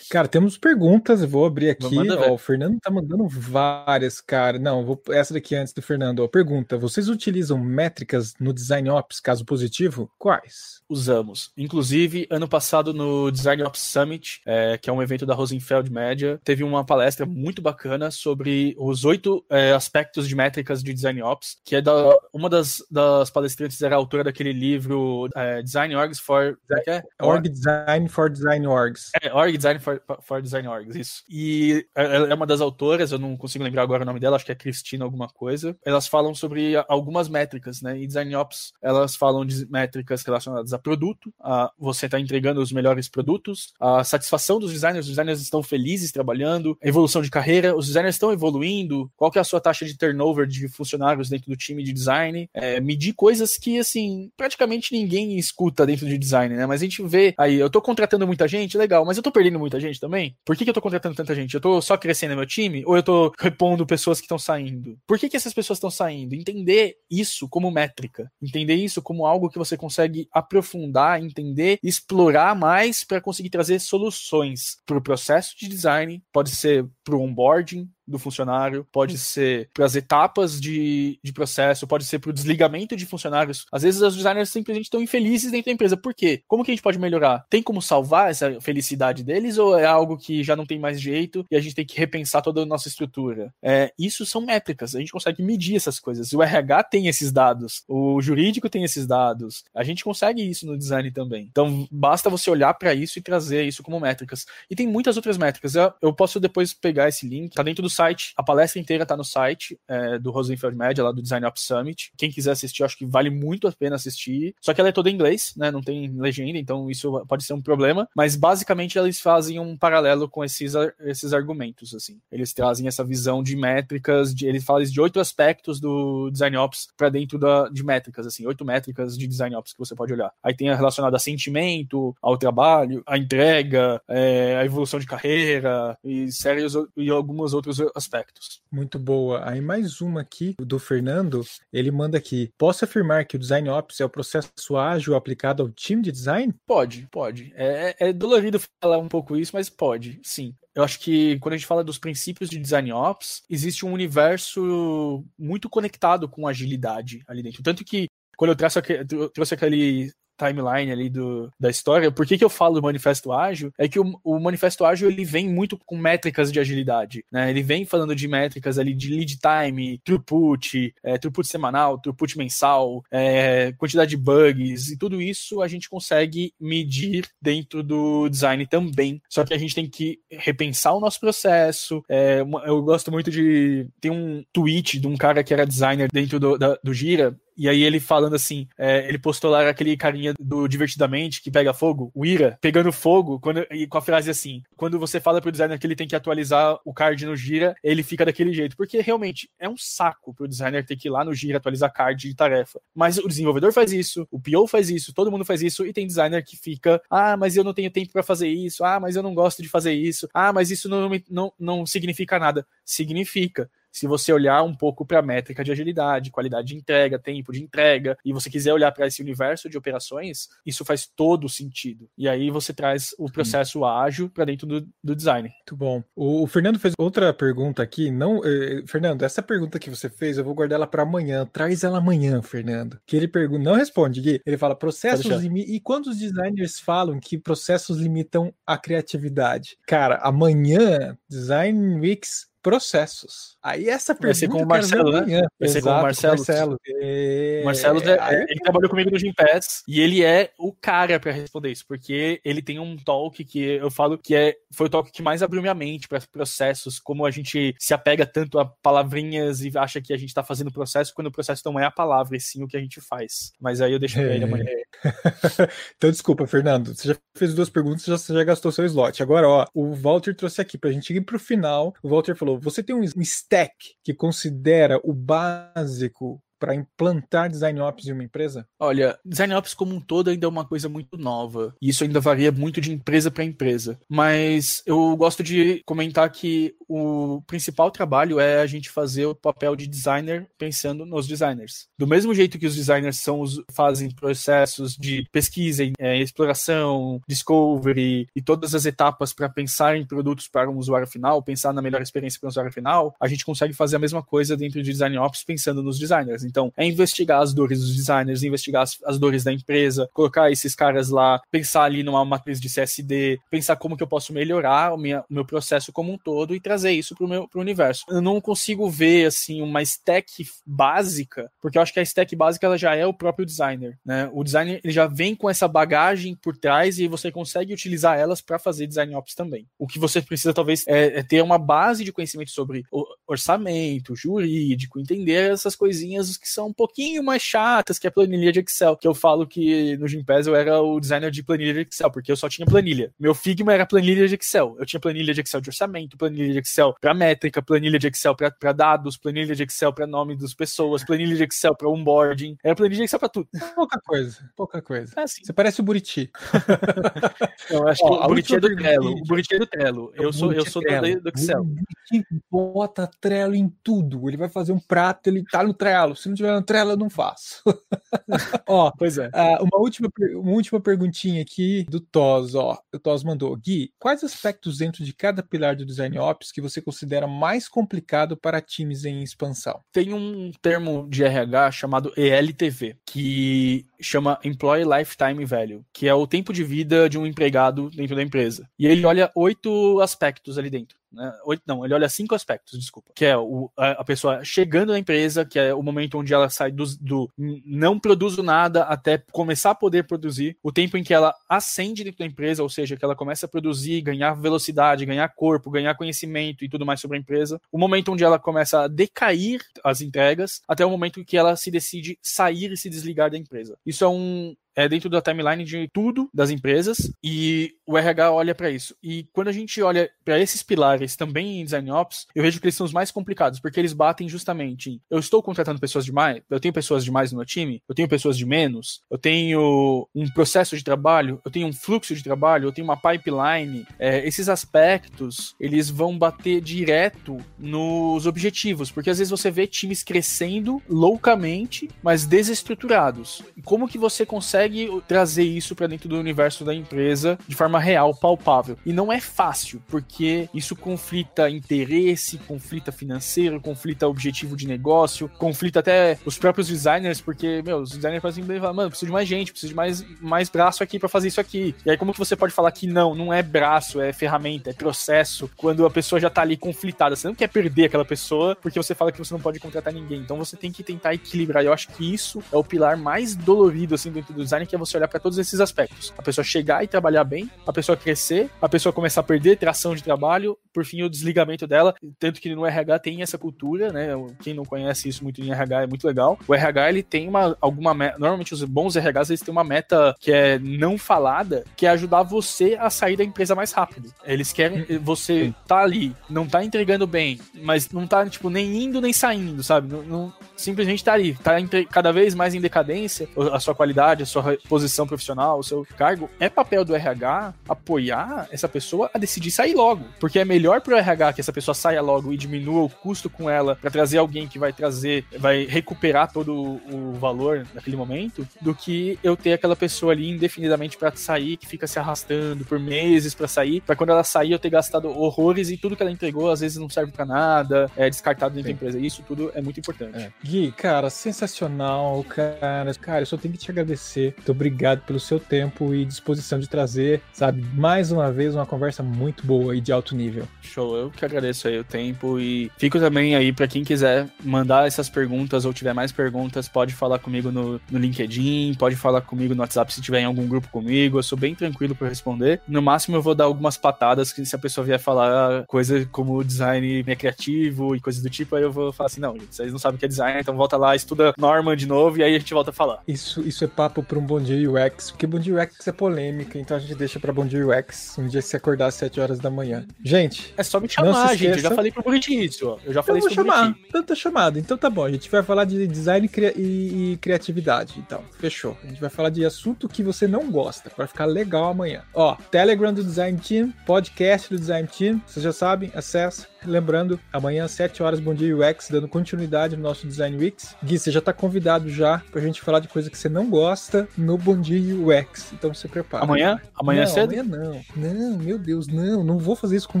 Cara, temos perguntas, eu vou abrir aqui. Ó, o Fernando tá mandando várias, cara. Não, vou essa daqui antes do Fernando. Ó, pergunta: vocês utilizam métricas no Design Ops, caso positivo? Quais? Usamos. Inclusive, ano passado no Design Ops Summit, é, que é um evento da Rosenfeld Media, teve uma palestra muito bacana sobre os oito é, aspectos de métricas de Design Ops, que é da, uma das, das palestrantes era autora daquele livro é, Design Orgs for. É, Org Design for Design Orgs. É, Org Design for for, Design Orgs, isso. E ela é uma das autoras, eu não consigo lembrar agora o nome dela, acho que é Cristina alguma coisa. Elas falam sobre algumas métricas, né? E Design Ops, elas falam de métricas relacionadas a produto, a você está entregando os melhores produtos, a satisfação dos designers, os designers estão felizes trabalhando, a evolução de carreira, os designers estão evoluindo, qual que é a sua taxa de turnover de funcionários dentro do time de design, é, medir coisas que, assim, praticamente ninguém escuta dentro de design, né? Mas a gente vê aí, eu tô contratando muita gente, legal, mas eu tô perdendo muita gente gente também? Por que, que eu tô contratando tanta gente? Eu tô só crescendo meu time? Ou eu tô repondo pessoas que estão saindo? Por que, que essas pessoas estão saindo? Entender isso como métrica. Entender isso como algo que você consegue aprofundar, entender, explorar mais para conseguir trazer soluções para o processo de design, pode ser para o onboarding, do funcionário, pode ser para as etapas de, de processo, pode ser para o desligamento de funcionários. Às vezes os designers simplesmente estão infelizes dentro da empresa. Por quê? Como que a gente pode melhorar? Tem como salvar essa felicidade deles ou é algo que já não tem mais jeito e a gente tem que repensar toda a nossa estrutura? É, isso são métricas, a gente consegue medir essas coisas. O RH tem esses dados, o jurídico tem esses dados. A gente consegue isso no design também. Então basta você olhar para isso e trazer isso como métricas. E tem muitas outras métricas. Eu, eu posso depois pegar esse link, tá dentro do site, a palestra inteira tá no site é, do Rosenfeld Media, lá do Design Ops Summit. Quem quiser assistir, acho que vale muito a pena assistir. Só que ela é toda em inglês, né? Não tem legenda, então isso pode ser um problema. Mas basicamente eles fazem um paralelo com esses, esses argumentos, assim. Eles trazem essa visão de métricas, de, eles falam de oito aspectos do Design Ops para dentro da, de métricas, assim, oito métricas de Design Ops que você pode olhar. Aí tem a relacionada a sentimento, ao trabalho, a entrega, é, a evolução de carreira e sérios e alguns outros aspectos. Muito boa. Aí mais uma aqui do Fernando, ele manda aqui: posso afirmar que o Design Ops é o processo ágil aplicado ao time de design? Pode, pode. É, é dolorido falar um pouco isso, mas pode, sim. Eu acho que quando a gente fala dos princípios de design ops, existe um universo muito conectado com agilidade ali dentro. Tanto que quando eu, traço, eu trouxe aquele timeline ali do, da história, por que, que eu falo manifesto ágil? É que o, o manifesto ágil ele vem muito com métricas de agilidade, né? Ele vem falando de métricas ali de lead time, throughput, é, throughput semanal, throughput mensal, é, quantidade de bugs e tudo isso a gente consegue medir dentro do design também. Só que a gente tem que repensar o nosso processo. É, eu gosto muito de tem um tweet de um cara que era designer dentro do, da, do Gira e aí ele falando assim, é, ele postou lá aquele carinha do Divertidamente que pega fogo, o Ira, pegando fogo, quando, e com a frase assim, quando você fala pro designer que ele tem que atualizar o card no Gira, ele fica daquele jeito. Porque realmente é um saco pro designer ter que ir lá no Gira atualizar card de tarefa. Mas o desenvolvedor faz isso, o PO faz isso, todo mundo faz isso, e tem designer que fica, ah, mas eu não tenho tempo para fazer isso, ah, mas eu não gosto de fazer isso, ah, mas isso não, não, não significa nada. Significa se você olhar um pouco para a métrica de agilidade, qualidade de entrega, tempo de entrega, e você quiser olhar para esse universo de operações, isso faz todo sentido. E aí você traz o processo Sim. ágil para dentro do, do, design. Muito bom. O, o, Fernando fez outra pergunta aqui. Não, eh, Fernando, essa pergunta que você fez, eu vou guardar ela para amanhã. Traz ela amanhã, Fernando. Que ele pergunta, não responde, Gui. Ele fala processos e quando os designers falam que processos limitam a criatividade? Cara, amanhã Design Weeks processos. Aí essa pergunta vai ser com o Marcelo, né? Vai ser com o Marcelo. Marcelo, é... Marcelo é... ele trabalhou comigo no Gimpass e ele é o cara para responder isso, porque ele tem um talk que eu falo que é foi o talk que mais abriu minha mente para processos, como a gente se apega tanto a palavrinhas e acha que a gente tá fazendo processo quando o processo não é a palavra, e sim o que a gente faz. Mas aí eu deixo pra ele amanhã. então desculpa, Fernando, você já fez duas perguntas, já, já gastou seu slot. Agora, ó, o Walter trouxe aqui pra gente ir pro final. O Walter falou você tem um stack que considera o básico para implantar design ops em uma empresa? Olha, design ops como um todo ainda é uma coisa muito nova. E isso ainda varia muito de empresa para empresa. Mas eu gosto de comentar que o principal trabalho é a gente fazer o papel de designer pensando nos designers. Do mesmo jeito que os designers são os, fazem processos de pesquisa, é, exploração, discovery e todas as etapas para pensar em produtos para um usuário final, pensar na melhor experiência para o usuário final, a gente consegue fazer a mesma coisa dentro de design ops pensando nos designers. Então, é investigar as dores dos designers, investigar as, as dores da empresa, colocar esses caras lá, pensar ali numa matriz de CSD, pensar como que eu posso melhorar o, minha, meu processo como um todo e trazer isso para o meu pro universo. Eu não consigo ver assim uma stack básica, porque eu acho que a stack básica ela já é o próprio designer, né? O designer ele já vem com essa bagagem por trás e você consegue utilizar elas para fazer design ops também. O que você precisa talvez é, é ter uma base de conhecimento sobre orçamento, jurídico, entender essas coisinhas que são um pouquinho mais chatas que a planilha de Excel. Que eu falo que no Gimpass eu era o designer de planilha de Excel, porque eu só tinha planilha. Meu Figma era planilha de Excel. Eu tinha planilha de Excel de orçamento, planilha de Excel para métrica, planilha de Excel para dados, planilha de Excel para nome das pessoas, planilha de Excel para onboarding. Era planilha de Excel para tudo. Pouca coisa, pouca coisa. É assim. Você parece o Buriti. eu acho Ó, que o Buriti é do Trello. O Buriti é do Trello. Eu sou, eu sou do, do Excel. O Buriti bota Trello em tudo. Ele vai fazer um prato, ele tá no Trello Se não tiver no Trello, eu não faço. ó, pois é. Uh, uma, última, uma última perguntinha aqui do Tos, ó. O Tos mandou. Gui, quais aspectos dentro de cada pilar do Design Ops que você considera mais complicado para times em expansão? Tem um termo de RH chamado ELTV, que chama Employee Lifetime Value, que é o tempo de vida de um empregado dentro da empresa. E ele olha oito aspectos ali dentro. Né? Não, ele olha cinco aspectos, desculpa. Que é o, a, a, pessoa chegando na empresa, que é o momento onde ela sai do, do não produzo nada até começar a poder produzir, o tempo em que ela ascende dentro da empresa, ou seja, que ela começa a produzir, ganhar velocidade, ganhar corpo, ganhar conhecimento e tudo mais sobre a empresa, o momento onde ela começa a decair as entregas, até o momento em que ela se decide sair e se desligar da empresa. Isso é um, é dentro da timeline de tudo das empresas e o RH olha para isso. E quando a gente olha para esses pilares também em Design Ops, eu vejo que eles são os mais complicados, porque eles batem justamente em eu estou contratando pessoas demais, eu tenho pessoas demais no meu time, eu tenho pessoas de menos, eu tenho um processo de trabalho, eu tenho um fluxo de trabalho, eu tenho uma pipeline. É, esses aspectos, eles vão bater direto nos objetivos, porque às vezes você vê times crescendo loucamente, mas desestruturados. Como que você consegue consegue trazer isso para dentro do universo da empresa de forma real, palpável. E não é fácil, porque isso conflita interesse, conflita financeiro, conflita objetivo de negócio, conflita até os próprios designers, porque, meu, os designers fazem bem falar, mano, preciso de mais gente, preciso de mais, mais braço aqui para fazer isso aqui. E aí, como que você pode falar que não, não é braço, é ferramenta, é processo, quando a pessoa já tá ali conflitada? Você não quer perder aquela pessoa porque você fala que você não pode contratar ninguém. Então você tem que tentar equilibrar. Eu acho que isso é o pilar mais dolorido, assim, dentro do design design, que é você olhar para todos esses aspectos. A pessoa chegar e trabalhar bem, a pessoa crescer, a pessoa começar a perder tração de trabalho, por fim o desligamento dela. Tanto que no RH tem essa cultura, né? Quem não conhece isso muito em RH é muito legal. O RH ele tem uma alguma meta, normalmente os bons RHs eles têm uma meta que é não falada, que é ajudar você a sair da empresa mais rápido. Eles querem hum. você tá ali, não tá entregando bem, mas não tá tipo nem indo nem saindo, sabe? Não, não simplesmente tá ali, tá cada vez mais em decadência, a sua qualidade, a sua posição profissional, o seu cargo, é papel do RH apoiar essa pessoa a decidir sair logo. Porque é melhor pro RH que essa pessoa saia logo e diminua o custo com ela para trazer alguém que vai trazer, vai recuperar todo o valor naquele momento, do que eu ter aquela pessoa ali indefinidamente para sair, que fica se arrastando por meses para sair, para quando ela sair eu ter gastado horrores e tudo que ela entregou às vezes não serve para nada, é descartado dentro Sim. da empresa. Isso tudo é muito importante. É. Gui, cara, sensacional, cara. Cara, eu só tenho que te agradecer muito obrigado pelo seu tempo e disposição de trazer, sabe, mais uma vez uma conversa muito boa e de alto nível. Show, eu que agradeço aí o tempo e fico também aí para quem quiser mandar essas perguntas ou tiver mais perguntas, pode falar comigo no, no LinkedIn, pode falar comigo no WhatsApp se tiver em algum grupo comigo, eu sou bem tranquilo para responder. No máximo eu vou dar algumas patadas que se a pessoa vier falar coisa como design é criativo e coisas do tipo, aí eu vou falar assim, não, gente, vocês não sabem o que é design, então volta lá, estuda Norman de novo e aí a gente volta a falar. Isso, isso é papo para um Bom Dia UX, porque Bom Dia UX é polêmica, então a gente deixa pra Bom Dia UX um dia se acordar às 7 horas da manhã. Gente. É só me chamar, gente. Eu já falei pro Bonitinho ó. Eu já falei eu vou chamar. Então tá chamado. Então tá bom. A gente vai falar de design e, e criatividade. Então, fechou. A gente vai falar de assunto que você não gosta, para ficar legal amanhã. Ó, Telegram do Design Team, podcast do Design Team, vocês já sabem, acesso. Lembrando, amanhã às 7 horas, Bom Dia UX, dando continuidade no nosso Design Weeks. Gui, você já tá convidado já pra gente falar de coisa que você não gosta no Bom Dia UX. Então se prepara. Amanhã? Amanhã não, cedo? Amanhã não. Não, meu Deus, não. Não vou fazer isso com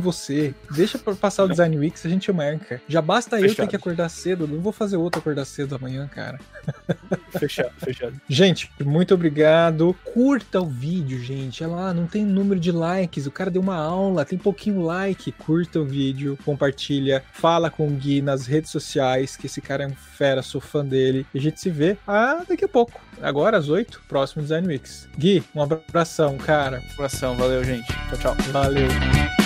você. Deixa pra passar o Design Weeks, a gente marca. Já basta fechado. eu ter que acordar cedo. Não vou fazer outro acordar cedo amanhã, cara. Fechado, fechado. Gente, muito obrigado. Curta o vídeo, gente. Olha lá, não tem número de likes. O cara deu uma aula, tem pouquinho like. Curta o vídeo, compartilha, fala com o Gui nas redes sociais, que esse cara é um fera, sou fã dele. E a gente se vê ah, daqui a pouco. Agora às 8, próximo Design Weeks. Gui, um abração, cara. Um abração, valeu, gente. Tchau, tchau. Valeu.